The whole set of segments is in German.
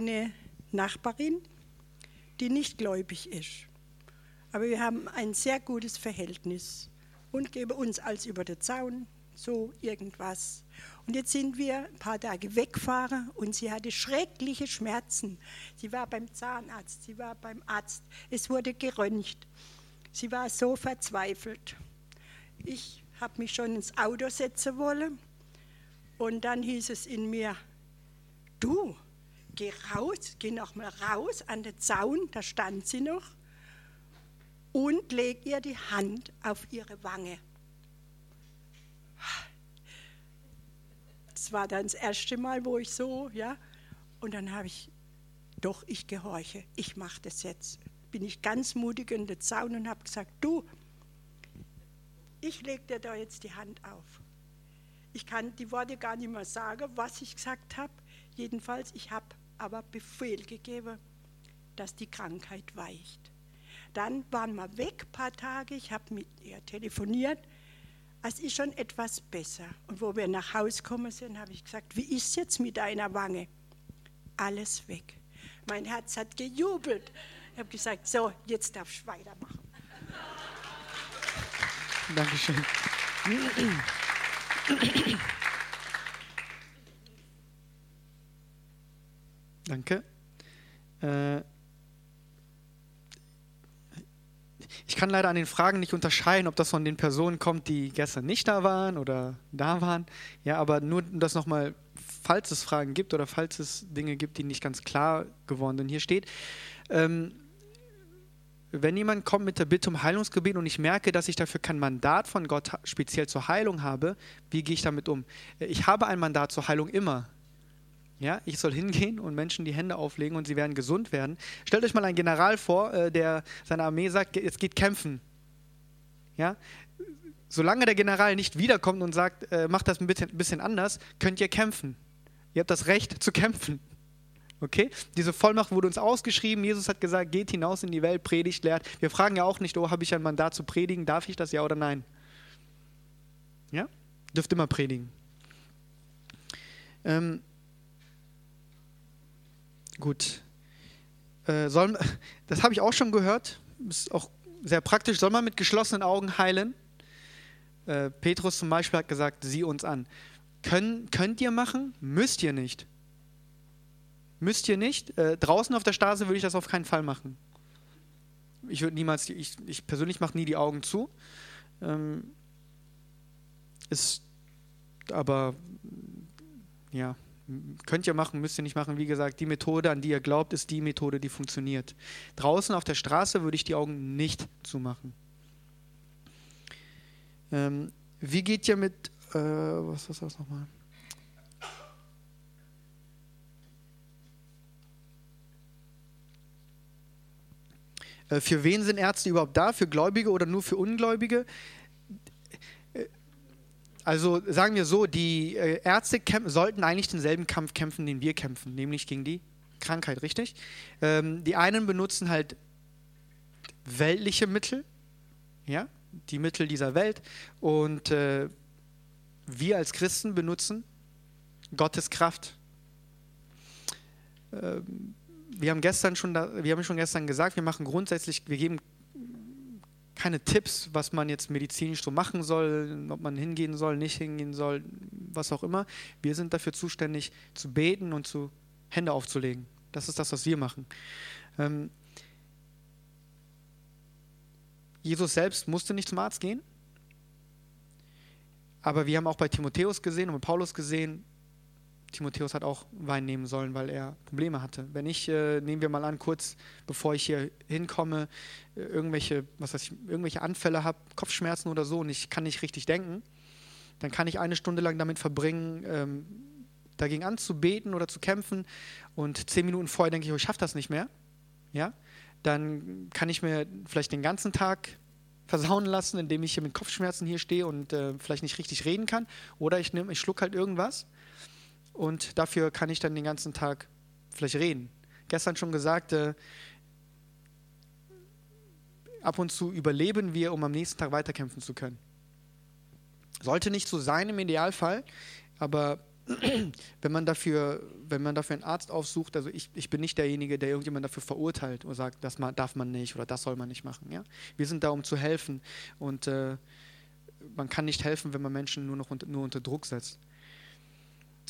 eine Nachbarin, die nicht gläubig ist. Aber wir haben ein sehr gutes Verhältnis und geben uns als über den Zaun, so irgendwas. Und jetzt sind wir ein paar Tage weggefahren und sie hatte schreckliche Schmerzen. Sie war beim Zahnarzt, sie war beim Arzt, es wurde geröntgt. Sie war so verzweifelt. Ich habe mich schon ins Auto setzen wollen und dann hieß es in mir, du, geh raus, geh noch mal raus an den Zaun, da stand sie noch, und leg ihr die Hand auf ihre Wange. Das war dann das erste Mal, wo ich so, ja, und dann habe ich, doch, ich gehorche, ich mache das jetzt. Bin ich ganz mutig in den Zaun und habe gesagt, du, ich lege dir da jetzt die Hand auf. Ich kann die Worte gar nicht mehr sagen, was ich gesagt habe. Jedenfalls, ich habe aber Befehl gegeben, dass die Krankheit weicht. Dann waren wir weg ein paar Tage, ich habe mit ihr telefoniert. Es ist schon etwas besser. Und wo wir nach Hause gekommen sind, habe ich gesagt, wie ist jetzt mit deiner Wange? Alles weg. Mein Herz hat gejubelt. Ich habe gesagt, so, jetzt darfst du weitermachen. Dankeschön. Danke. Äh, ich kann leider an den Fragen nicht unterscheiden, ob das von den Personen kommt, die gestern nicht da waren oder da waren. Ja, aber nur das nochmal, falls es Fragen gibt oder falls es Dinge gibt, die nicht ganz klar geworden sind. Hier steht, ähm, wenn jemand kommt mit der Bitte um Heilungsgebet und ich merke, dass ich dafür kein Mandat von Gott speziell zur Heilung habe, wie gehe ich damit um? Ich habe ein Mandat zur Heilung immer. Ja, ich soll hingehen und Menschen die Hände auflegen und sie werden gesund werden. Stellt euch mal einen General vor, äh, der seiner Armee sagt, jetzt geht kämpfen. Ja, solange der General nicht wiederkommt und sagt, äh, macht das ein bisschen, anders, könnt ihr kämpfen. Ihr habt das Recht zu kämpfen. Okay? Diese Vollmacht wurde uns ausgeschrieben. Jesus hat gesagt, geht hinaus in die Welt, predigt, lehrt. Wir fragen ja auch nicht, oh, habe ich ein Mandat zu predigen? Darf ich das ja oder nein? Ja? Dürft immer predigen. Ähm, gut. Äh, soll, das habe ich auch schon gehört. Ist auch sehr praktisch. Soll man mit geschlossenen Augen heilen? Äh, Petrus zum Beispiel hat gesagt, sieh uns an. Können, könnt ihr machen? Müsst ihr nicht. Müsst ihr nicht. Äh, draußen auf der Straße würde ich das auf keinen Fall machen. Ich würde niemals, ich, ich persönlich mache nie die Augen zu. Ähm, ist aber, ja, könnt ihr machen, müsst ihr nicht machen. Wie gesagt, die Methode, an die ihr glaubt, ist die Methode, die funktioniert. Draußen auf der Straße würde ich die Augen nicht zumachen. Ähm, wie geht ihr mit, äh, was ist das nochmal? Äh, für wen sind Ärzte überhaupt da? Für Gläubige oder nur für Ungläubige? Also sagen wir so, die äh, Ärzte sollten eigentlich denselben Kampf kämpfen, den wir kämpfen, nämlich gegen die Krankheit, richtig? Ähm, die einen benutzen halt weltliche Mittel, ja, die Mittel dieser Welt, und äh, wir als Christen benutzen Gottes Kraft. Ähm, wir haben gestern schon, da, wir haben schon gestern gesagt, wir machen grundsätzlich, wir geben keine Tipps, was man jetzt medizinisch so machen soll, ob man hingehen soll, nicht hingehen soll, was auch immer. Wir sind dafür zuständig, zu beten und zu Hände aufzulegen. Das ist das, was wir machen. Ähm, Jesus selbst musste nicht zum Arzt gehen, aber wir haben auch bei Timotheus gesehen und bei Paulus gesehen, Timotheus hat auch Wein nehmen sollen, weil er Probleme hatte. Wenn ich, äh, nehmen wir mal an, kurz bevor ich hier hinkomme, äh, irgendwelche, was weiß ich, irgendwelche Anfälle habe, Kopfschmerzen oder so und ich kann nicht richtig denken, dann kann ich eine Stunde lang damit verbringen, ähm, dagegen anzubeten oder zu kämpfen und zehn Minuten vorher denke ich, oh, ich schaffe das nicht mehr. Ja? Dann kann ich mir vielleicht den ganzen Tag versauen lassen, indem ich hier mit Kopfschmerzen hier stehe und äh, vielleicht nicht richtig reden kann. Oder ich, nehm, ich schluck halt irgendwas und dafür kann ich dann den ganzen Tag vielleicht reden. Gestern schon gesagt, äh, ab und zu überleben wir, um am nächsten Tag weiterkämpfen zu können. Sollte nicht so sein im Idealfall, aber wenn man dafür, wenn man dafür einen Arzt aufsucht, also ich, ich bin nicht derjenige, der irgendjemand dafür verurteilt und sagt, das darf man nicht oder das soll man nicht machen. Ja? Wir sind da, um zu helfen und äh, man kann nicht helfen, wenn man Menschen nur noch unter, nur unter Druck setzt.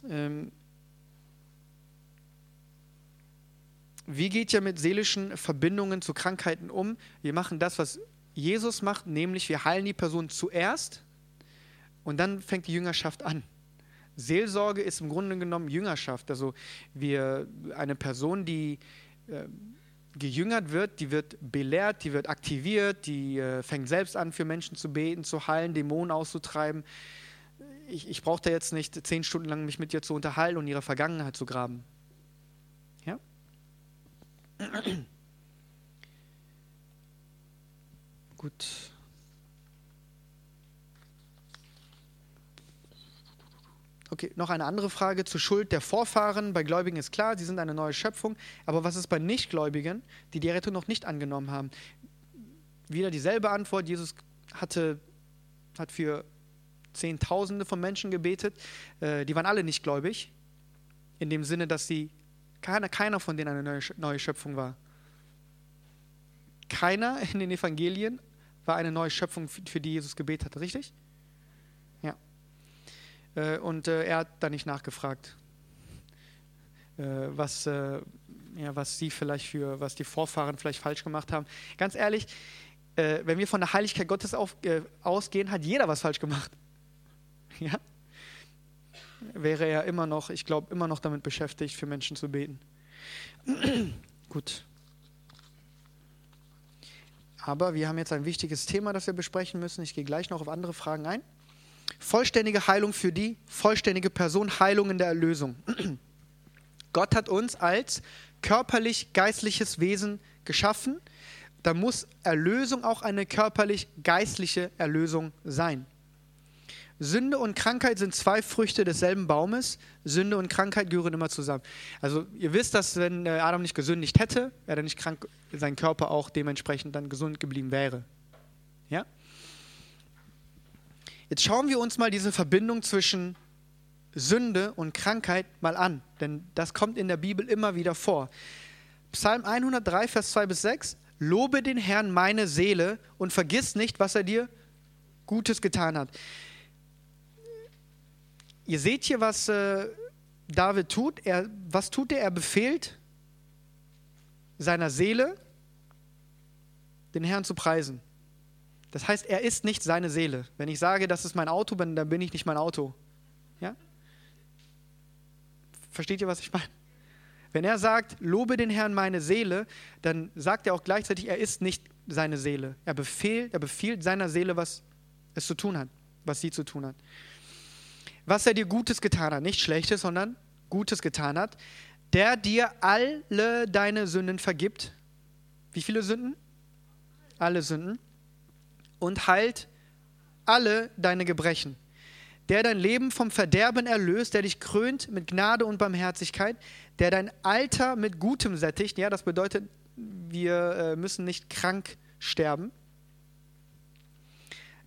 Ähm, wie geht ihr mit seelischen Verbindungen zu Krankheiten um? Wir machen das, was Jesus macht, nämlich wir heilen die Person zuerst und dann fängt die Jüngerschaft an. Seelsorge ist im Grunde genommen Jüngerschaft. Also wir, eine Person, die äh, gejüngert wird, die wird belehrt, die wird aktiviert, die äh, fängt selbst an, für Menschen zu beten, zu heilen, Dämonen auszutreiben. Ich, ich da jetzt nicht zehn Stunden lang mich mit ihr zu unterhalten und ihre Vergangenheit zu graben. Ja? Gut. Okay, noch eine andere Frage zur Schuld der Vorfahren. Bei Gläubigen ist klar, sie sind eine neue Schöpfung. Aber was ist bei Nichtgläubigen, die die Rettung noch nicht angenommen haben? Wieder dieselbe Antwort. Jesus hatte, hat für Zehntausende von Menschen gebetet. Äh, die waren alle nicht gläubig. In dem Sinne, dass sie, keiner, keiner von denen eine neue, Schöpfung war. Keiner in den Evangelien war eine neue Schöpfung, für die Jesus gebetet hat, richtig? Ja. Äh, und äh, er hat da nicht nachgefragt, äh, was, ja, was sie vielleicht für, was die Vorfahren vielleicht falsch gemacht haben. Ganz ehrlich, wenn wir von der Heiligkeit Gottes auf, ausgehen, hat jeder was falsch gemacht. Ja? Wäre er immer noch, ich glaube, immer noch damit beschäftigt, für Menschen zu beten. Gut. Aber wir haben jetzt ein wichtiges Thema, das wir besprechen müssen. Ich gehe gleich noch auf andere Fragen ein. Vollständige Heilung für die vollständige Person, Heilung in der Erlösung. Gott hat uns als körperlich-geistliches Wesen geschaffen. Da muss Erlösung auch eine körperlich-geistliche Erlösung sein. Sünde und Krankheit sind zwei Früchte desselben Baumes. Sünde und Krankheit gehören immer zusammen. Also ihr wisst, dass wenn äh, Adam nicht gesündigt hätte, er dann nicht krank, sein Körper auch dementsprechend dann gesund geblieben wäre. Ja? Jetzt schauen wir uns mal diese Verbindung zwischen Sünde und Krankheit mal an, denn das kommt in der Bibel immer wieder vor. Psalm 103, Vers 2 bis 6. Lobe den Herrn meine Seele und vergiss nicht, was er dir Gutes getan hat. Ihr seht hier, was äh, David tut. Er, was tut er? Er befehlt seiner Seele, den Herrn zu preisen. Das heißt, er ist nicht seine Seele. Wenn ich sage, das ist mein Auto, dann bin ich nicht mein Auto. Ja? Versteht ihr, was ich meine? Wenn er sagt, lobe den Herrn meine Seele, dann sagt er auch gleichzeitig, er ist nicht seine Seele. Er befehlt, er befiehlt seiner Seele, was es zu tun hat, was sie zu tun hat was er dir Gutes getan hat, nicht Schlechtes, sondern Gutes getan hat, der dir alle deine Sünden vergibt. Wie viele Sünden? Alle Sünden. Und heilt alle deine Gebrechen. Der dein Leben vom Verderben erlöst, der dich krönt mit Gnade und Barmherzigkeit, der dein Alter mit Gutem sättigt. Ja, das bedeutet, wir äh, müssen nicht krank sterben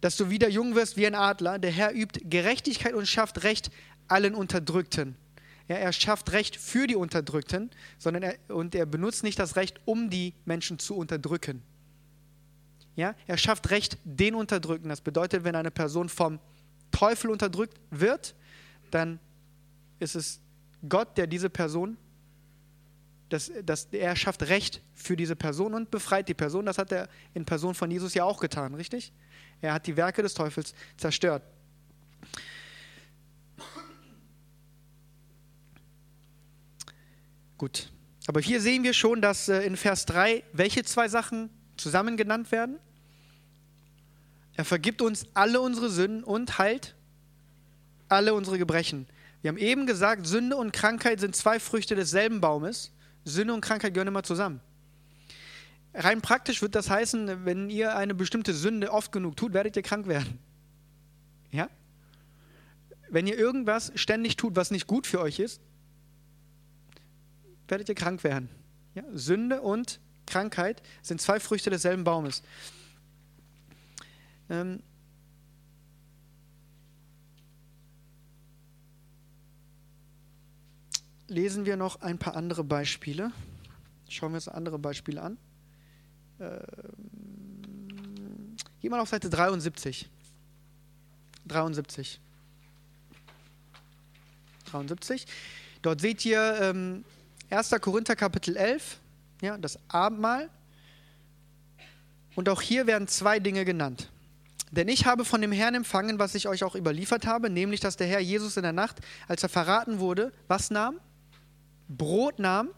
dass du wieder jung wirst wie ein Adler. Der Herr übt Gerechtigkeit und schafft Recht allen Unterdrückten. Ja, er schafft Recht für die Unterdrückten, sondern er, und er benutzt nicht das Recht, um die Menschen zu unterdrücken. Ja, er schafft Recht den Unterdrückten. Das bedeutet, wenn eine Person vom Teufel unterdrückt wird, dann ist es Gott, der diese Person, das, das, er schafft Recht für diese Person und befreit die Person. Das hat er in Person von Jesus ja auch getan, richtig? Er hat die Werke des Teufels zerstört. Gut. Aber hier sehen wir schon, dass äh, in Vers 3 welche zwei Sachen zusammen genannt werden. Er vergibt uns alle unsere Sünden und heilt alle unsere Gebrechen. Wir haben eben gesagt, Sünde und Krankheit sind zwei Früchte desselben Baumes. Sünde und Krankheit gehören immer zusammen. Rein praktisch wird das heißen, wenn ihr eine bestimmte Sünde oft genug tut, werdet ihr krank werden. Ja? Wenn ihr irgendwas ständig tut, was nicht gut für euch ist, werdet ihr krank werden. Ja? Sünde und Krankheit sind zwei Früchte desselben Baumes. Ähm, lesen wir noch ein paar andere Beispiele. Schauen wir uns andere Beispiele an. Ähm, geh mal auf Seite 73. 73. 73. Dort seht ihr ähm, 1. Korinther Kapitel 11, ja, das Abendmahl. Und auch hier werden zwei Dinge genannt. Denn ich habe von dem Herrn empfangen, was ich euch auch überliefert habe, nämlich dass der Herr Jesus in der Nacht, als er verraten wurde, was nahm? Brot nahm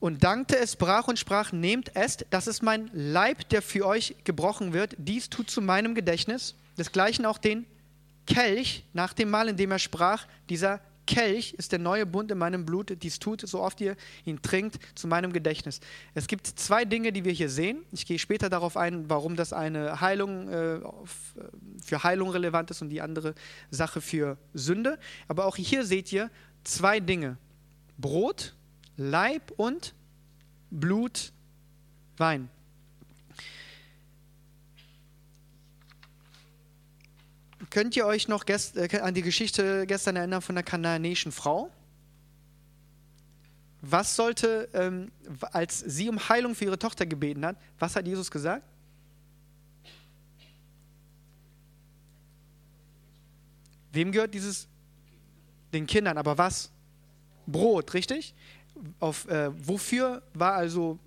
und dankte es, brach und sprach, nehmt es, das ist mein Leib, der für euch gebrochen wird, dies tut zu meinem Gedächtnis. Desgleichen auch den Kelch nach dem Mal, in dem er sprach, dieser Kelch ist der neue Bund in meinem Blut, dies tut, so oft ihr ihn trinkt, zu meinem Gedächtnis. Es gibt zwei Dinge, die wir hier sehen. Ich gehe später darauf ein, warum das eine Heilung äh, für Heilung relevant ist und die andere Sache für Sünde. Aber auch hier seht ihr zwei Dinge. Brot, Leib und Blut, Wein. Könnt ihr euch noch äh, an die Geschichte gestern erinnern von der kanaanäischen Frau? Was sollte, ähm, als sie um Heilung für ihre Tochter gebeten hat, was hat Jesus gesagt? Wem gehört dieses? Den Kindern, aber was? Brot, richtig? Auf, äh, wofür war also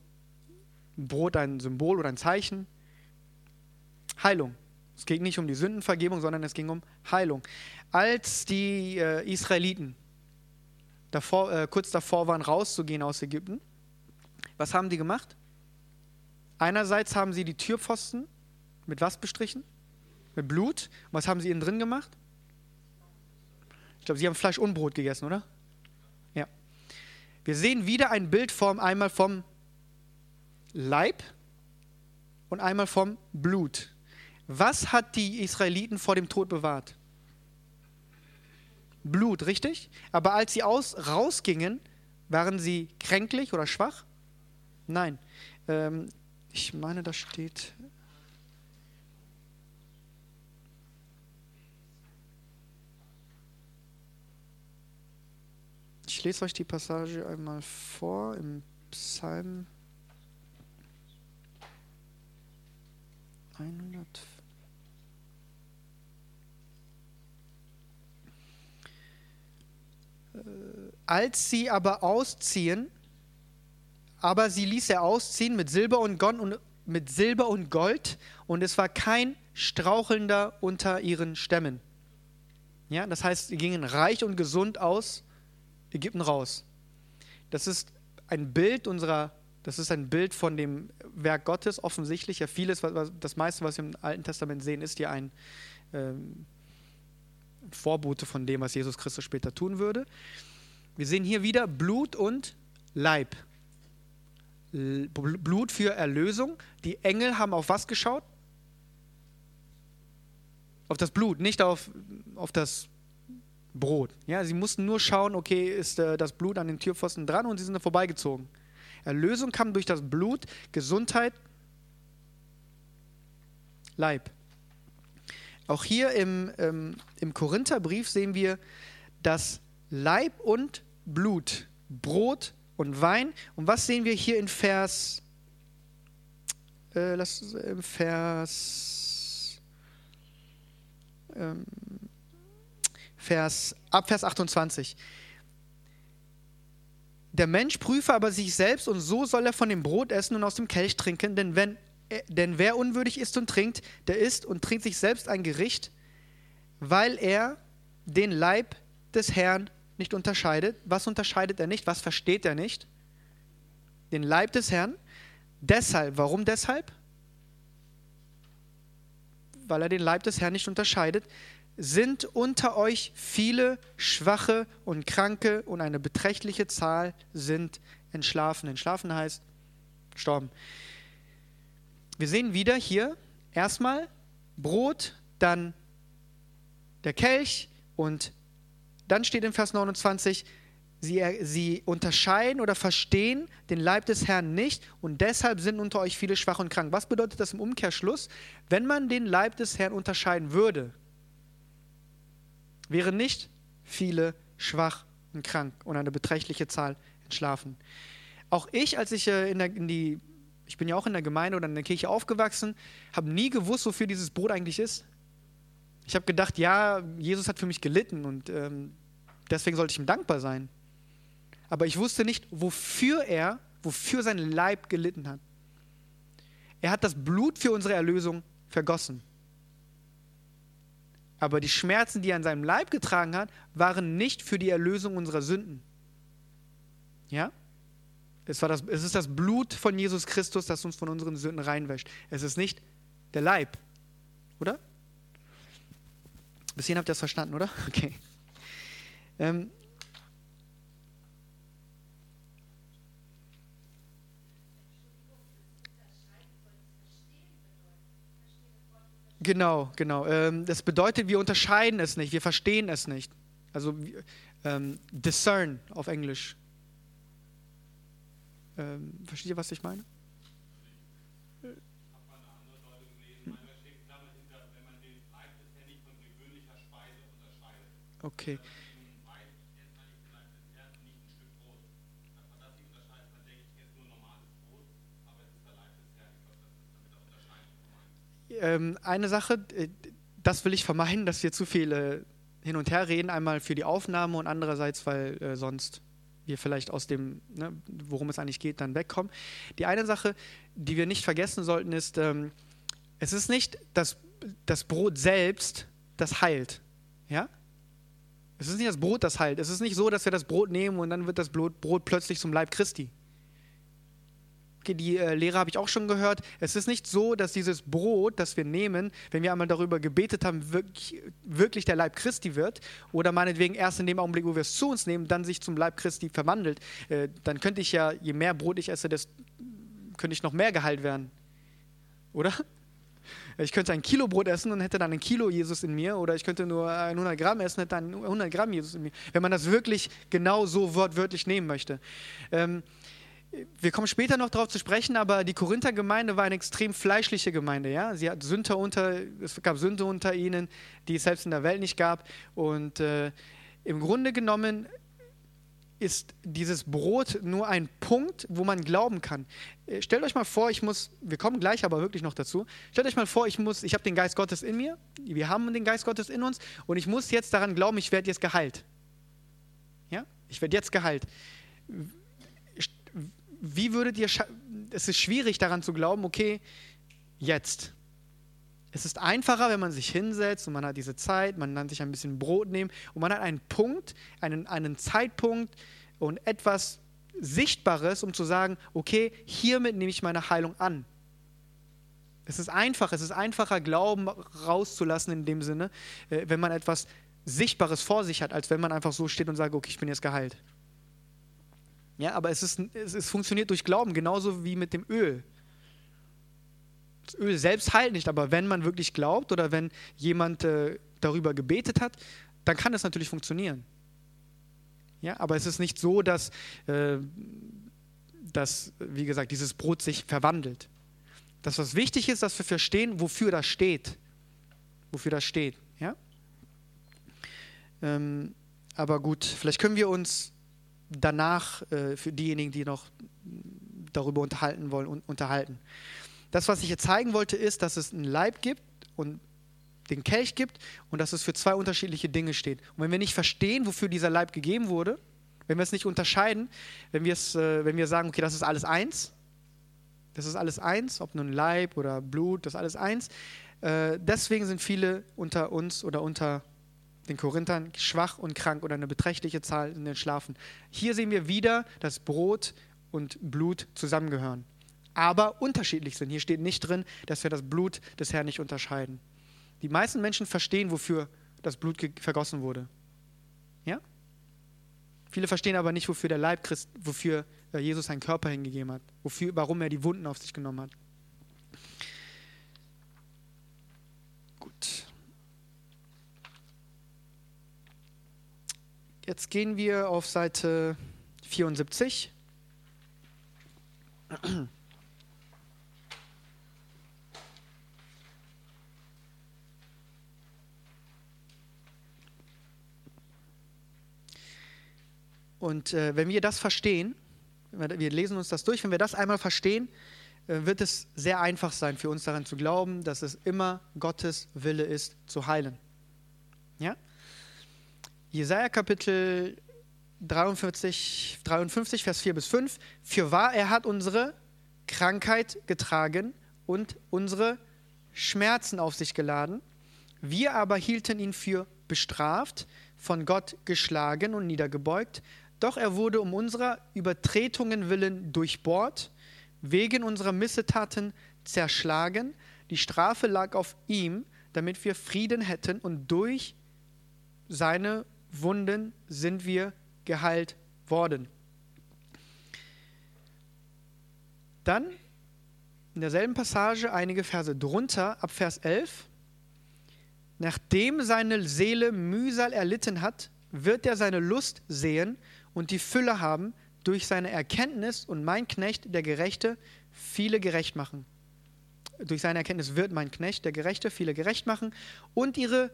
Brot ein Symbol oder ein Zeichen? Heilung. Es ging nicht um die Sündenvergebung, sondern es ging um Heilung. Als die äh, Israeliten davor, äh, kurz davor waren, rauszugehen aus Ägypten, was haben die gemacht? Einerseits haben sie die Türpfosten mit was bestrichen? Mit Blut. Und was haben sie innen drin gemacht? Ich glaube, sie haben Fleisch und Brot gegessen, oder? Wir sehen wieder ein Bild vom, einmal vom Leib und einmal vom Blut. Was hat die Israeliten vor dem Tod bewahrt? Blut, richtig? Aber als sie aus, rausgingen, waren sie kränklich oder schwach? Nein. Ähm, ich meine, da steht. Ich lese euch die Passage einmal vor im Psalm 100. Als sie aber ausziehen, aber sie ließ er ausziehen mit Silber und Gold und, mit Silber und Gold und es war kein Strauchelnder unter ihren Stämmen. Ja, das heißt, sie gingen reich und gesund aus Ägypten raus. Das ist ein Bild unserer, das ist ein Bild von dem Werk Gottes, offensichtlich. Ja, vieles, das meiste, was wir im Alten Testament sehen, ist ja ein ähm, Vorbote von dem, was Jesus Christus später tun würde. Wir sehen hier wieder Blut und Leib. Blut für Erlösung. Die Engel haben auf was geschaut? Auf das Blut, nicht auf, auf das Brot. Ja, sie mussten nur schauen, okay, ist äh, das Blut an den Türpfosten dran und sie sind da vorbeigezogen. Erlösung kam durch das Blut, Gesundheit, Leib. Auch hier im, ähm, im Korintherbrief sehen wir, dass Leib und Blut, Brot und Wein. Und was sehen wir hier in Vers, äh, lass, im Vers, ähm, Vers, ab Vers 28. Der Mensch prüfe aber sich selbst und so soll er von dem Brot essen und aus dem Kelch trinken, denn wenn denn wer unwürdig isst und trinkt, der isst und trinkt sich selbst ein Gericht, weil er den Leib des Herrn nicht unterscheidet. Was unterscheidet er nicht? Was versteht er nicht? Den Leib des Herrn. Deshalb, warum deshalb? Weil er den Leib des Herrn nicht unterscheidet, sind unter euch viele Schwache und Kranke und eine beträchtliche Zahl sind entschlafen. Entschlafen heißt gestorben. Wir sehen wieder hier erstmal Brot, dann der Kelch und dann steht in Vers 29, sie, sie unterscheiden oder verstehen den Leib des Herrn nicht und deshalb sind unter euch viele schwach und krank. Was bedeutet das im Umkehrschluss? Wenn man den Leib des Herrn unterscheiden würde, wären nicht viele schwach und krank und eine beträchtliche Zahl entschlafen. Auch ich, als ich äh, in, der, in die, ich bin ja auch in der Gemeinde oder in der Kirche aufgewachsen, habe nie gewusst, wofür dieses Brot eigentlich ist. Ich habe gedacht, ja, Jesus hat für mich gelitten und ähm, deswegen sollte ich ihm dankbar sein. Aber ich wusste nicht, wofür er, wofür sein Leib gelitten hat. Er hat das Blut für unsere Erlösung vergossen. Aber die Schmerzen, die er an seinem Leib getragen hat, waren nicht für die Erlösung unserer Sünden. Ja? Es, war das, es ist das Blut von Jesus Christus, das uns von unseren Sünden reinwäscht. Es ist nicht der Leib. Oder? Bis hierhin habt ihr das verstanden, oder? Okay. Ähm, Genau, genau. Ähm, das bedeutet, wir unterscheiden es nicht, wir verstehen es nicht. Also ähm, discern auf Englisch. Ähm, versteht ihr, was ich meine? Okay. Ähm, eine Sache, äh, das will ich vermeiden, dass wir zu viele hin und her reden. Einmal für die Aufnahme und andererseits, weil äh, sonst wir vielleicht aus dem, ne, worum es eigentlich geht, dann wegkommen. Die eine Sache, die wir nicht vergessen sollten, ist, ähm, es ist nicht das, das Brot selbst, das heilt. Ja? Es ist nicht das Brot, das heilt. Es ist nicht so, dass wir das Brot nehmen und dann wird das Brot plötzlich zum Leib Christi die äh, Lehre habe ich auch schon gehört. Es ist nicht so, dass dieses Brot, das wir nehmen, wenn wir einmal darüber gebetet haben, wirklich, wirklich der Leib Christi wird oder meinetwegen erst in dem Augenblick, wo wir es zu uns nehmen, dann sich zum Leib Christi verwandelt. Äh, dann könnte ich ja, je mehr Brot ich esse, desto könnte ich noch mehr geheilt werden. Oder? Ich könnte ein Kilo Brot essen und hätte dann ein Kilo Jesus in mir oder ich könnte nur 100 Gramm essen und hätte dann 100 Gramm Jesus in mir. Wenn man das wirklich genau so wortwörtlich nehmen möchte. Ähm, wir kommen später noch darauf zu sprechen, aber die Korinther-Gemeinde war eine extrem fleischliche Gemeinde. Ja? Sie hat Sünder unter, es gab Sünde unter ihnen, die es selbst in der Welt nicht gab. Und äh, im Grunde genommen ist dieses Brot nur ein Punkt, wo man glauben kann. Äh, stellt euch mal vor, ich muss, wir kommen gleich aber wirklich noch dazu. Stellt euch mal vor, ich muss, ich habe den Geist Gottes in mir, wir haben den Geist Gottes in uns und ich muss jetzt daran glauben, ich werde jetzt geheilt. Ja, ich werde jetzt geheilt wie würdet ihr, es ist schwierig daran zu glauben, okay, jetzt. Es ist einfacher, wenn man sich hinsetzt und man hat diese Zeit, man kann sich ein bisschen Brot nehmen und man hat einen Punkt, einen, einen Zeitpunkt und etwas Sichtbares, um zu sagen, okay, hiermit nehme ich meine Heilung an. Es ist einfach, es ist einfacher, Glauben rauszulassen in dem Sinne, äh, wenn man etwas Sichtbares vor sich hat, als wenn man einfach so steht und sagt, okay, ich bin jetzt geheilt. Ja, aber es, ist, es, es funktioniert durch Glauben, genauso wie mit dem Öl. Das Öl selbst heilt nicht, aber wenn man wirklich glaubt oder wenn jemand äh, darüber gebetet hat, dann kann es natürlich funktionieren. Ja, aber es ist nicht so, dass, äh, dass, wie gesagt, dieses Brot sich verwandelt. Das, was wichtig ist, dass wir verstehen, wofür das steht. Wofür das steht. Ja? Ähm, aber gut, vielleicht können wir uns danach äh, für diejenigen, die noch darüber unterhalten wollen, un unterhalten. Das, was ich hier zeigen wollte, ist, dass es einen Leib gibt und den Kelch gibt und dass es für zwei unterschiedliche Dinge steht. Und wenn wir nicht verstehen, wofür dieser Leib gegeben wurde, wenn wir es nicht unterscheiden, wenn, äh, wenn wir sagen, okay, das ist alles eins, das ist alles eins, ob nun Leib oder Blut, das ist alles eins, äh, deswegen sind viele unter uns oder unter den Korinthern schwach und krank oder eine beträchtliche Zahl in den Schlafen. Hier sehen wir wieder, dass Brot und Blut zusammengehören, aber unterschiedlich sind. Hier steht nicht drin, dass wir das Blut des Herrn nicht unterscheiden. Die meisten Menschen verstehen, wofür das Blut vergossen wurde. Ja? Viele verstehen aber nicht, wofür der Leib Christ, wofür äh, Jesus seinen Körper hingegeben hat, wofür, warum er die Wunden auf sich genommen hat. Gut. Jetzt gehen wir auf Seite 74. Und äh, wenn wir das verstehen, wir lesen uns das durch, wenn wir das einmal verstehen, äh, wird es sehr einfach sein für uns daran zu glauben, dass es immer Gottes Wille ist, zu heilen. Ja? Jesaja Kapitel 43, 53, Vers 4 bis 5. Für wahr, er hat unsere Krankheit getragen und unsere Schmerzen auf sich geladen. Wir aber hielten ihn für bestraft, von Gott geschlagen und niedergebeugt. Doch er wurde um unserer Übertretungen willen durchbohrt, wegen unserer Missetaten zerschlagen. Die Strafe lag auf ihm, damit wir Frieden hätten, und durch seine Wunden sind wir geheilt worden. Dann in derselben Passage einige Verse drunter, ab Vers 11. Nachdem seine Seele Mühsal erlitten hat, wird er seine Lust sehen und die Fülle haben durch seine Erkenntnis und mein Knecht, der Gerechte, viele gerecht machen. Durch seine Erkenntnis wird mein Knecht, der Gerechte, viele gerecht machen und ihre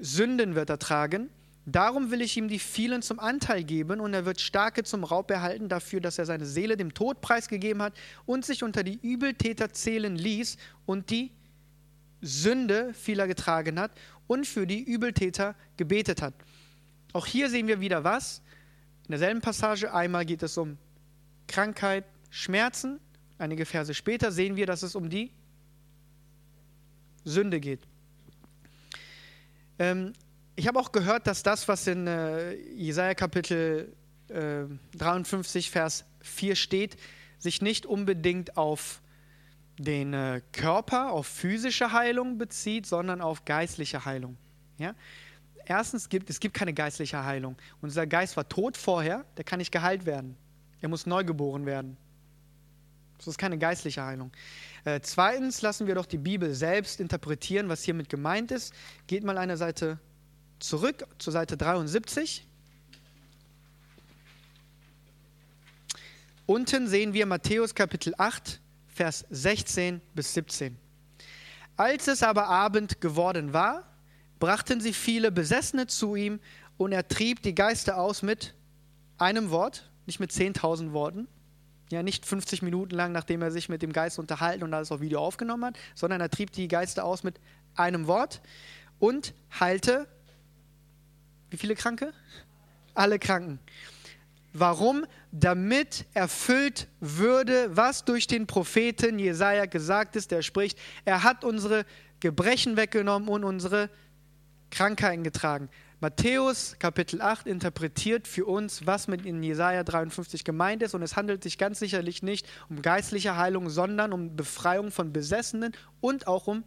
Sünden wird er tragen. Darum will ich ihm die vielen zum Anteil geben und er wird Starke zum Raub erhalten dafür, dass er seine Seele dem Tod preisgegeben hat und sich unter die Übeltäter zählen ließ und die Sünde vieler getragen hat und für die Übeltäter gebetet hat. Auch hier sehen wir wieder was. In derselben Passage einmal geht es um Krankheit, Schmerzen. Einige Verse später sehen wir, dass es um die Sünde geht. Ähm, ich habe auch gehört, dass das, was in äh, Jesaja Kapitel äh, 53, Vers 4 steht, sich nicht unbedingt auf den äh, Körper, auf physische Heilung bezieht, sondern auf geistliche Heilung. Ja? Erstens gibt es gibt keine geistliche Heilung. Unser Geist war tot vorher, der kann nicht geheilt werden. Er muss neu geboren werden. Das ist keine geistliche Heilung. Äh, zweitens lassen wir doch die Bibel selbst interpretieren, was hiermit gemeint ist. Geht mal eine Seite zurück zur Seite 73. Unten sehen wir Matthäus Kapitel 8, Vers 16 bis 17. Als es aber Abend geworden war, brachten sie viele Besessene zu ihm und er trieb die Geister aus mit einem Wort, nicht mit 10.000 Worten, ja, nicht 50 Minuten lang, nachdem er sich mit dem Geist unterhalten und alles auf Video aufgenommen hat, sondern er trieb die Geister aus mit einem Wort und heilte wie viele Kranke? Alle Kranken. Warum? Damit erfüllt würde, was durch den Propheten Jesaja gesagt ist, der spricht, er hat unsere Gebrechen weggenommen und unsere Krankheiten getragen. Matthäus Kapitel 8 interpretiert für uns, was mit in Jesaja 53 gemeint ist. Und es handelt sich ganz sicherlich nicht um geistliche Heilung, sondern um Befreiung von Besessenen und auch um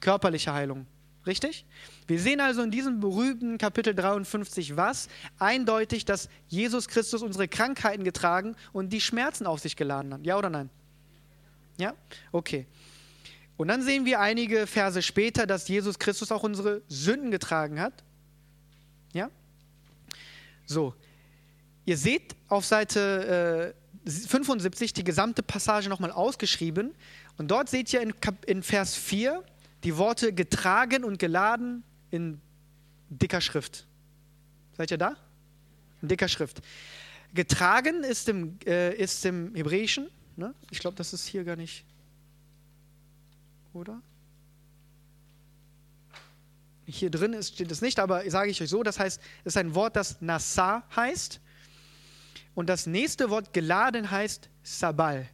körperliche Heilung. Richtig? Wir sehen also in diesem berühmten Kapitel 53 was? Eindeutig, dass Jesus Christus unsere Krankheiten getragen und die Schmerzen auf sich geladen hat. Ja oder nein? Ja? Okay. Und dann sehen wir einige Verse später, dass Jesus Christus auch unsere Sünden getragen hat. So. Ihr seht auf Seite äh, 75 die gesamte Passage nochmal ausgeschrieben. Und dort seht ihr in, in Vers 4, die Worte getragen und geladen in dicker Schrift. Seid ihr da? In dicker Schrift. Getragen ist im, äh, ist im Hebräischen, ne? ich glaube, das ist hier gar nicht, oder? Hier drin ist, steht es nicht, aber sage ich euch so, das heißt, es ist ein Wort, das Nassar heißt. Und das nächste Wort geladen heißt Sabal.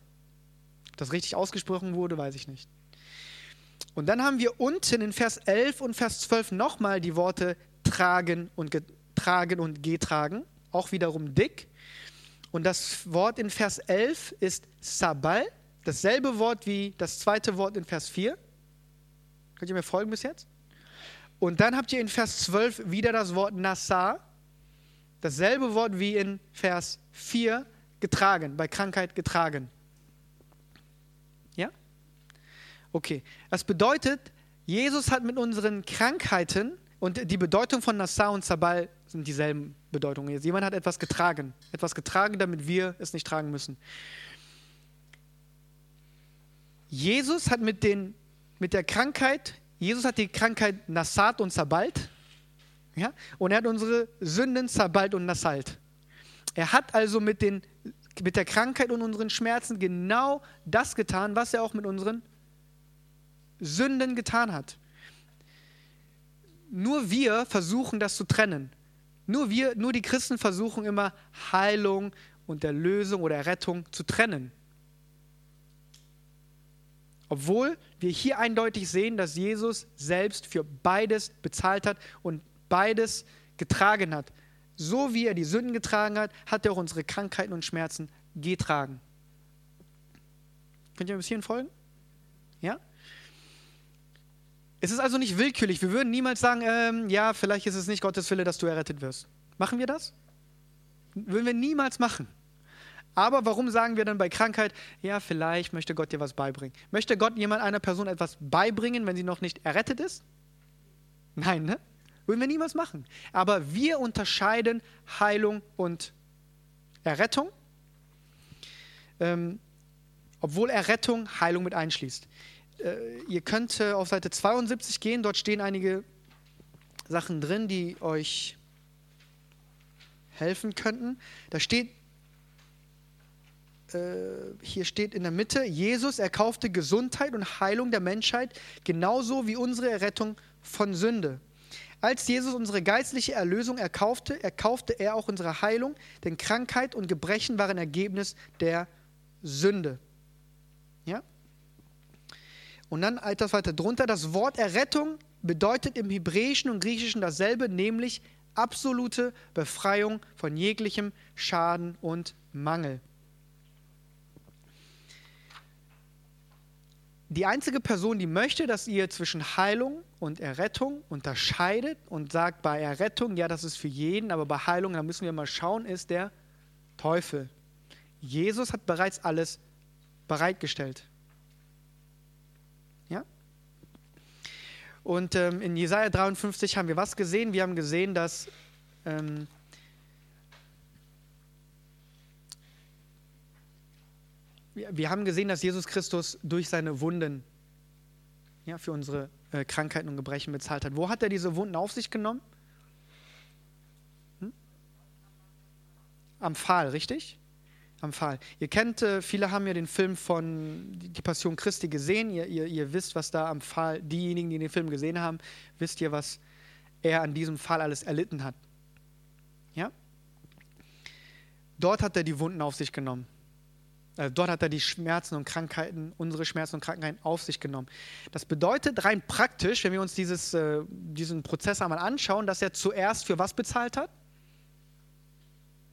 Ob das richtig ausgesprochen wurde, weiß ich nicht. Und dann haben wir unten in Vers 11 und Vers 12 nochmal die Worte tragen und getragen und getragen, auch wiederum dick. Und das Wort in Vers 11 ist Sabal, dasselbe Wort wie das zweite Wort in Vers 4. Könnt ihr mir folgen bis jetzt? Und dann habt ihr in Vers 12 wieder das Wort Nassar, dasselbe Wort wie in Vers 4, getragen, bei Krankheit getragen. Okay, das bedeutet, Jesus hat mit unseren Krankheiten und die Bedeutung von Nassau und Sabal sind dieselben Bedeutungen. Jemand hat etwas getragen, etwas getragen, damit wir es nicht tragen müssen. Jesus hat mit, den, mit der Krankheit, Jesus hat die Krankheit Nassat und Sabalt, Ja? Und er hat unsere Sünden zerbalt und nassalt. Er hat also mit, den, mit der Krankheit und unseren Schmerzen genau das getan, was er auch mit unseren Sünden getan hat. Nur wir versuchen das zu trennen. Nur wir, nur die Christen versuchen immer Heilung und Erlösung oder Rettung zu trennen. Obwohl wir hier eindeutig sehen, dass Jesus selbst für beides bezahlt hat und beides getragen hat. So wie er die Sünden getragen hat, hat er auch unsere Krankheiten und Schmerzen getragen. Könnt ihr ein bisschen folgen? Ja? Es ist also nicht willkürlich. Wir würden niemals sagen, ähm, ja, vielleicht ist es nicht Gottes Wille, dass du errettet wirst. Machen wir das? Würden wir niemals machen. Aber warum sagen wir dann bei Krankheit, ja, vielleicht möchte Gott dir was beibringen? Möchte Gott jemand einer Person etwas beibringen, wenn sie noch nicht errettet ist? Nein, ne? Würden wir niemals machen. Aber wir unterscheiden Heilung und Errettung, ähm, obwohl Errettung Heilung mit einschließt. Äh, ihr könnt äh, auf Seite 72 gehen, dort stehen einige Sachen drin, die euch helfen könnten. Da steht hier steht in der Mitte, Jesus erkaufte Gesundheit und Heilung der Menschheit, genauso wie unsere Errettung von Sünde. Als Jesus unsere geistliche Erlösung erkaufte, erkaufte er auch unsere Heilung, denn Krankheit und Gebrechen waren Ergebnis der Sünde. Ja? Und dann etwas weiter drunter, das Wort Errettung bedeutet im Hebräischen und Griechischen dasselbe, nämlich absolute Befreiung von jeglichem Schaden und Mangel. Die einzige Person, die möchte, dass ihr zwischen Heilung und Errettung unterscheidet und sagt, bei Errettung, ja, das ist für jeden, aber bei Heilung, da müssen wir mal schauen, ist der Teufel. Jesus hat bereits alles bereitgestellt. Ja? Und ähm, in Jesaja 53 haben wir was gesehen? Wir haben gesehen, dass ähm, wir haben gesehen, dass Jesus Christus durch seine Wunden ja, für unsere äh, Krankheiten und Gebrechen bezahlt hat. Wo hat er diese Wunden auf sich genommen? Hm? Am Pfahl, richtig? Am Pfahl. Ihr kennt, äh, viele haben ja den Film von Die Passion Christi gesehen. Ihr, ihr, ihr wisst, was da am Pfahl, diejenigen, die den Film gesehen haben, wisst ihr, was er an diesem Pfahl alles erlitten hat. Ja? Dort hat er die Wunden auf sich genommen. Also dort hat er die Schmerzen und Krankheiten, unsere Schmerzen und Krankheiten auf sich genommen. Das bedeutet rein praktisch, wenn wir uns dieses, äh, diesen Prozess einmal anschauen, dass er zuerst für was bezahlt hat?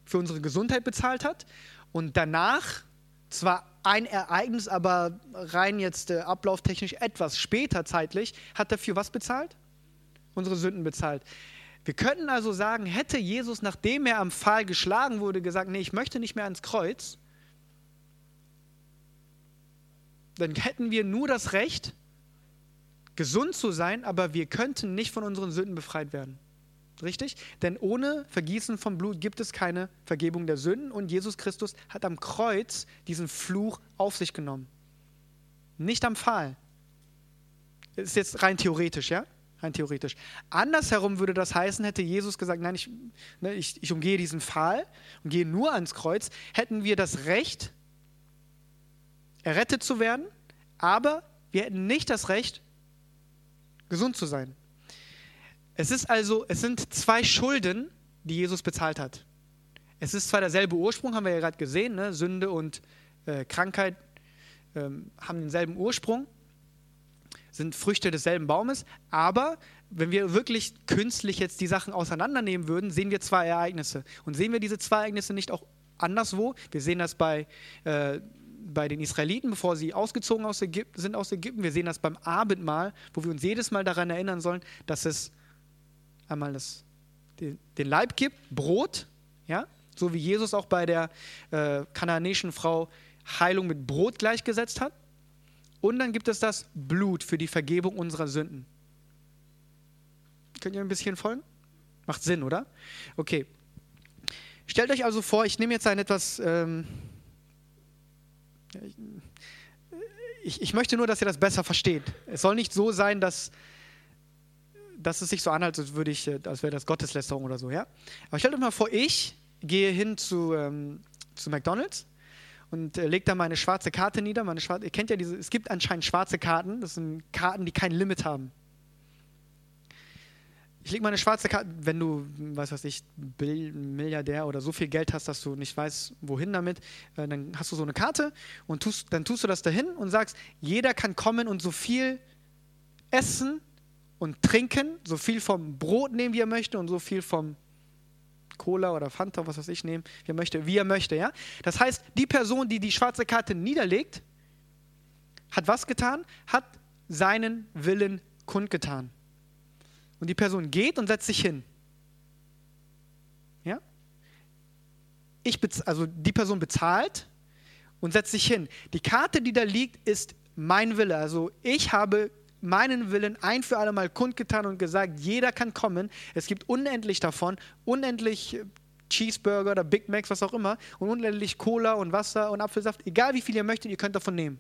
Für unsere Gesundheit bezahlt hat und danach zwar ein Ereignis, aber rein jetzt äh, ablauftechnisch etwas später zeitlich, hat er für was bezahlt? Unsere Sünden bezahlt. Wir könnten also sagen, hätte Jesus, nachdem er am Pfahl geschlagen wurde, gesagt, nee, ich möchte nicht mehr ans Kreuz, dann hätten wir nur das Recht, gesund zu sein, aber wir könnten nicht von unseren Sünden befreit werden. Richtig? Denn ohne Vergießen von Blut gibt es keine Vergebung der Sünden und Jesus Christus hat am Kreuz diesen Fluch auf sich genommen. Nicht am Pfahl. Das ist jetzt rein theoretisch, ja? Rein theoretisch. Andersherum würde das heißen, hätte Jesus gesagt, nein, ich, ne, ich, ich umgehe diesen Pfahl und gehe nur ans Kreuz, hätten wir das Recht, errettet zu werden, aber wir hätten nicht das Recht, gesund zu sein. Es ist also, es sind zwei Schulden, die Jesus bezahlt hat. Es ist zwar derselbe Ursprung, haben wir ja gerade gesehen, ne? Sünde und äh, Krankheit ähm, haben denselben Ursprung, sind Früchte desselben Baumes, aber wenn wir wirklich künstlich jetzt die Sachen auseinandernehmen würden, sehen wir zwei Ereignisse. Und sehen wir diese zwei Ereignisse nicht auch anderswo? Wir sehen das bei äh, bei den Israeliten, bevor sie ausgezogen aus Ägypten, sind aus Ägypten. Wir sehen das beim Abendmahl, wo wir uns jedes Mal daran erinnern sollen, dass es einmal das, den, Leib gibt, Brot, ja, so wie Jesus auch bei der äh, kananäischen Frau Heilung mit Brot gleichgesetzt hat. Und dann gibt es das Blut für die Vergebung unserer Sünden. Könnt ihr ein bisschen folgen? Macht Sinn, oder? Okay. Stellt euch also vor, ich nehme jetzt ein etwas ähm, ich, ich möchte nur, dass ihr das besser versteht. Es soll nicht so sein, dass, dass es sich so anhört, als, würde ich, äh, als wäre das Gotteslästerung oder so, ja. Aber stellt euch mal vor, ich gehe hin zu, ähm, zu McDonalds und äh, lege da meine schwarze Karte nieder. Meine schwarze, ihr kennt ja diese, es gibt anscheinend schwarze Karten, das sind Karten, die kein Limit haben. Ich lege meine schwarze Karte, wenn du, weiß was ich, Milliardär oder so viel Geld hast, dass du nicht weißt, wohin damit, äh, dann hast du so eine Karte und tust, dann tust du das dahin und sagst, jeder kann kommen und so viel essen und trinken, so viel vom Brot nehmen, wie er möchte und so viel vom Cola oder Fanta, was weiß ich, nehmen, wie er möchte, wie er möchte, ja. Das heißt, die Person, die die schwarze Karte niederlegt, hat was getan? Hat seinen Willen kundgetan. Und die Person geht und setzt sich hin. Ja? Ich also die Person bezahlt und setzt sich hin. Die Karte, die da liegt, ist mein Wille. Also ich habe meinen Willen ein für alle Mal kundgetan und gesagt, jeder kann kommen. Es gibt unendlich davon, unendlich Cheeseburger oder Big Macs, was auch immer, und unendlich Cola und Wasser und Apfelsaft. Egal wie viel ihr möchtet, ihr könnt davon nehmen.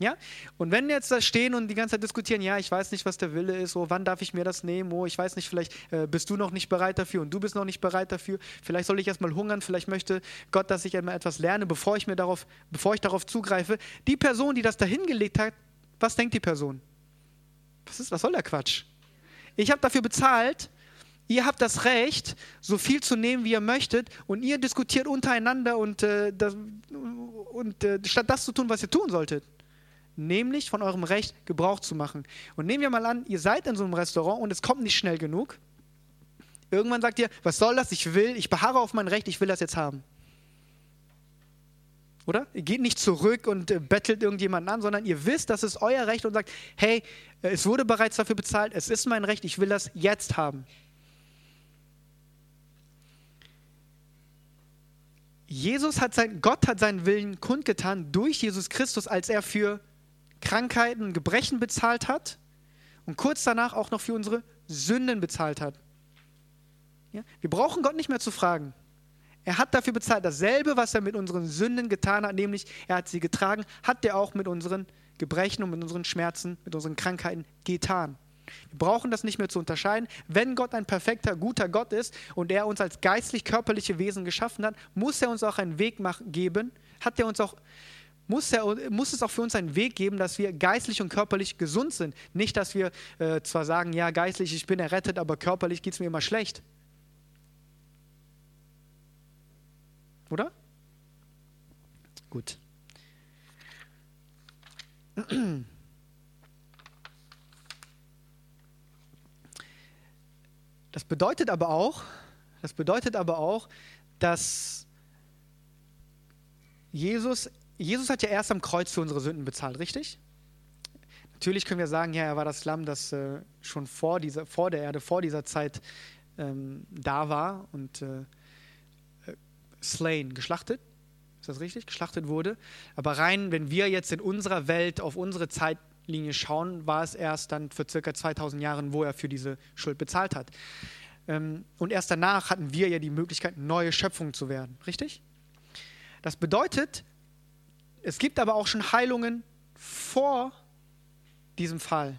Ja? Und wenn jetzt da stehen und die ganze Zeit diskutieren, ja, ich weiß nicht, was der Wille ist, oh, wann darf ich mir das nehmen, oh, ich weiß nicht, vielleicht äh, bist du noch nicht bereit dafür und du bist noch nicht bereit dafür, vielleicht soll ich erstmal hungern, vielleicht möchte Gott, dass ich einmal etwas lerne, bevor ich mir darauf, bevor ich darauf zugreife. Die Person, die das da hingelegt hat, was denkt die Person? Was ist, was soll der Quatsch? Ich habe dafür bezahlt, Ihr habt das Recht, so viel zu nehmen, wie ihr möchtet, und ihr diskutiert untereinander und, äh, das, und äh, statt das zu tun, was ihr tun solltet nämlich von eurem Recht Gebrauch zu machen. Und nehmen wir mal an, ihr seid in so einem Restaurant und es kommt nicht schnell genug. Irgendwann sagt ihr, was soll das? Ich will, ich beharre auf mein Recht, ich will das jetzt haben. Oder? Ihr geht nicht zurück und äh, bettelt irgendjemanden an, sondern ihr wisst, das ist euer Recht und sagt, hey, äh, es wurde bereits dafür bezahlt, es ist mein Recht, ich will das jetzt haben. Jesus hat sein, Gott hat seinen Willen kundgetan durch Jesus Christus, als er für Krankheiten, Gebrechen bezahlt hat und kurz danach auch noch für unsere Sünden bezahlt hat. Ja? Wir brauchen Gott nicht mehr zu fragen. Er hat dafür bezahlt. Dasselbe, was er mit unseren Sünden getan hat, nämlich er hat sie getragen, hat er auch mit unseren Gebrechen und mit unseren Schmerzen, mit unseren Krankheiten getan. Wir brauchen das nicht mehr zu unterscheiden. Wenn Gott ein perfekter, guter Gott ist und er uns als geistlich-körperliche Wesen geschaffen hat, muss er uns auch einen Weg geben, hat er uns auch muss, er, muss es auch für uns einen Weg geben, dass wir geistlich und körperlich gesund sind. Nicht, dass wir äh, zwar sagen, ja, geistlich, ich bin errettet, aber körperlich geht es mir immer schlecht. Oder? Gut. Das bedeutet aber auch, das bedeutet aber auch, dass Jesus Jesus hat ja erst am Kreuz für unsere Sünden bezahlt, richtig? Natürlich können wir sagen, ja, er war das Lamm, das äh, schon vor, dieser, vor der Erde, vor dieser Zeit ähm, da war und äh, äh, slain, geschlachtet. Ist das richtig? Geschlachtet wurde. Aber rein, wenn wir jetzt in unserer Welt auf unsere Zeitlinie schauen, war es erst dann für circa 2000 Jahren, wo er für diese Schuld bezahlt hat. Ähm, und erst danach hatten wir ja die Möglichkeit, neue Schöpfung zu werden. Richtig? Das bedeutet, es gibt aber auch schon Heilungen vor diesem Fall.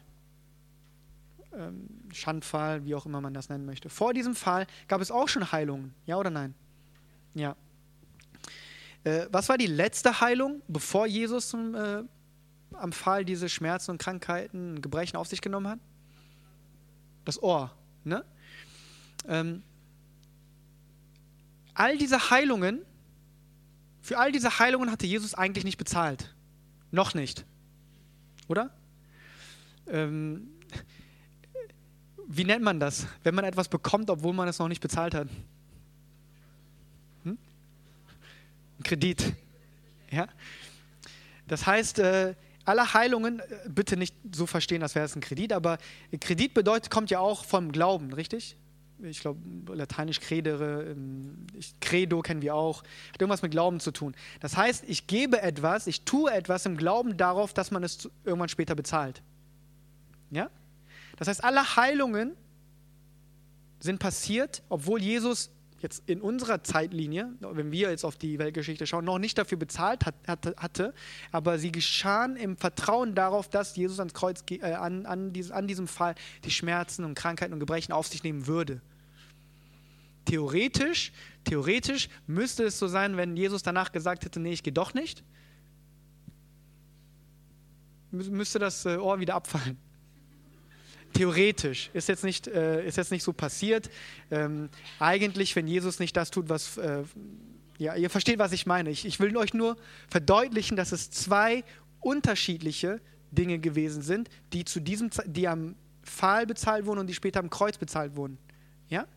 Ähm, Schandfall, wie auch immer man das nennen möchte. Vor diesem Fall gab es auch schon Heilungen. Ja oder nein? Ja. Äh, was war die letzte Heilung, bevor Jesus zum, äh, am Fall diese Schmerzen und Krankheiten Gebrechen auf sich genommen hat? Das Ohr. Ne? Ähm, all diese Heilungen für all diese Heilungen hatte Jesus eigentlich nicht bezahlt. Noch nicht. Oder? Ähm, wie nennt man das, wenn man etwas bekommt, obwohl man es noch nicht bezahlt hat? Hm? Kredit. Ja? Das heißt, äh, alle Heilungen, äh, bitte nicht so verstehen, als wäre es ein Kredit, aber Kredit bedeutet, kommt ja auch vom Glauben, richtig? Ich glaube, lateinisch credere, ähm, credo kennen wir auch, hat irgendwas mit Glauben zu tun. Das heißt, ich gebe etwas, ich tue etwas im Glauben darauf, dass man es irgendwann später bezahlt. Ja? Das heißt, alle Heilungen sind passiert, obwohl Jesus jetzt in unserer Zeitlinie, wenn wir jetzt auf die Weltgeschichte schauen, noch nicht dafür bezahlt hat, hatte, hatte, aber sie geschahen im Vertrauen darauf, dass Jesus ans Kreuz, äh, an, an, dieses, an diesem Fall die Schmerzen und Krankheiten und Gebrechen auf sich nehmen würde. Theoretisch, theoretisch müsste es so sein, wenn Jesus danach gesagt hätte, nee, ich gehe doch nicht, müsste das äh, Ohr wieder abfallen. Theoretisch ist jetzt nicht, äh, ist jetzt nicht so passiert. Ähm, eigentlich, wenn Jesus nicht das tut, was. Äh, ja, ihr versteht, was ich meine. Ich, ich will euch nur verdeutlichen, dass es zwei unterschiedliche Dinge gewesen sind, die zu diesem, die am Pfahl bezahlt wurden und die später am Kreuz bezahlt wurden. Ja?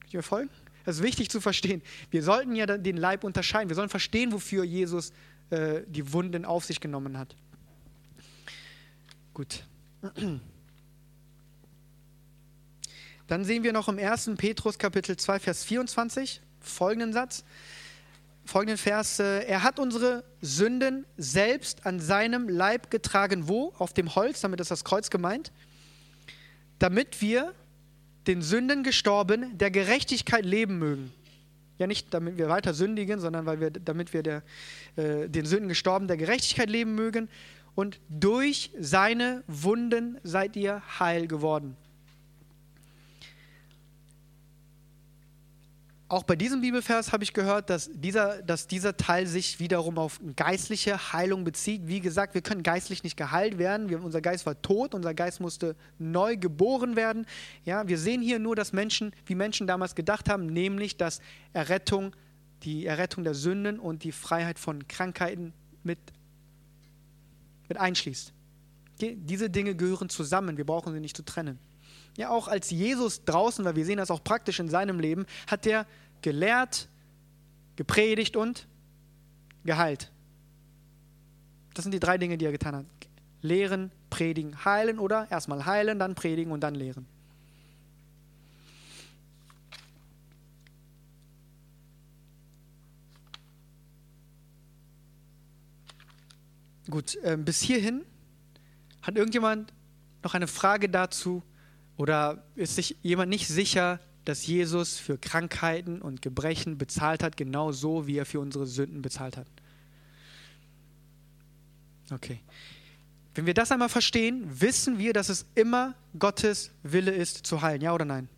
Könnt ihr mir folgen? Das ist wichtig zu verstehen. Wir sollten ja den Leib unterscheiden. Wir sollen verstehen, wofür Jesus äh, die Wunden auf sich genommen hat. Gut. Dann sehen wir noch im 1. Petrus Kapitel 2, Vers 24 folgenden Satz, folgenden Vers. Äh, er hat unsere Sünden selbst an seinem Leib getragen. Wo? Auf dem Holz, damit ist das Kreuz gemeint. Damit wir den Sünden gestorben, der Gerechtigkeit leben mögen. Ja, nicht damit wir weiter sündigen, sondern weil wir, damit wir der, äh, den Sünden gestorben, der Gerechtigkeit leben mögen. Und durch seine Wunden seid ihr heil geworden. Auch bei diesem Bibelvers habe ich gehört, dass dieser, dass dieser Teil sich wiederum auf geistliche Heilung bezieht. Wie gesagt, wir können geistlich nicht geheilt werden. Wir, unser Geist war tot, unser Geist musste neu geboren werden. Ja, wir sehen hier nur, dass Menschen, wie Menschen damals gedacht haben, nämlich, dass Errettung, die Errettung der Sünden und die Freiheit von Krankheiten mit, mit einschließt. Diese Dinge gehören zusammen. Wir brauchen sie nicht zu trennen. Ja, auch als Jesus draußen war, wir sehen das auch praktisch in seinem Leben, hat er gelehrt, gepredigt und geheilt. Das sind die drei Dinge, die er getan hat. Lehren, predigen, heilen oder erstmal heilen, dann predigen und dann lehren. Gut, äh, bis hierhin hat irgendjemand noch eine Frage dazu, oder ist sich jemand nicht sicher, dass Jesus für Krankheiten und Gebrechen bezahlt hat, genau so, wie er für unsere Sünden bezahlt hat? Okay. Wenn wir das einmal verstehen, wissen wir, dass es immer Gottes Wille ist, zu heilen. Ja oder nein?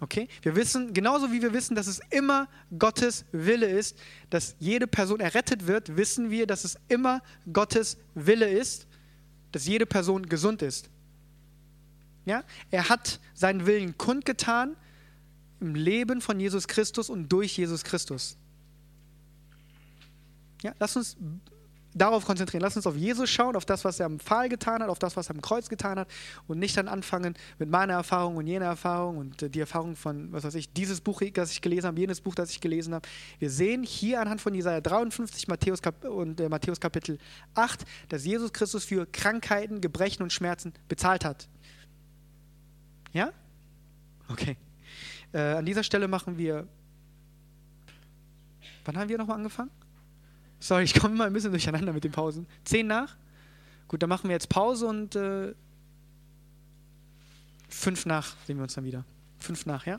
Okay? Wir wissen, genauso wie wir wissen, dass es immer Gottes Wille ist, dass jede Person errettet wird, wissen wir, dass es immer Gottes Wille ist, dass jede Person gesund ist. Ja? Er hat seinen Willen kundgetan im Leben von Jesus Christus und durch Jesus Christus. Ja, lass uns darauf konzentrieren. Lass uns auf Jesus schauen, auf das, was er am Pfahl getan hat, auf das, was er am Kreuz getan hat und nicht dann anfangen mit meiner Erfahrung und jener Erfahrung und äh, die Erfahrung von, was weiß ich, dieses Buch, das ich gelesen habe, jenes Buch, das ich gelesen habe. Wir sehen hier anhand von Jesaja 53 Matthäus und äh, Matthäus Kapitel 8, dass Jesus Christus für Krankheiten, Gebrechen und Schmerzen bezahlt hat. Ja? Okay. Äh, an dieser Stelle machen wir. Wann haben wir nochmal angefangen? Sorry, ich komme immer ein bisschen durcheinander mit den Pausen. Zehn nach? Gut, dann machen wir jetzt Pause und äh, fünf nach sehen wir uns dann wieder. Fünf nach, ja?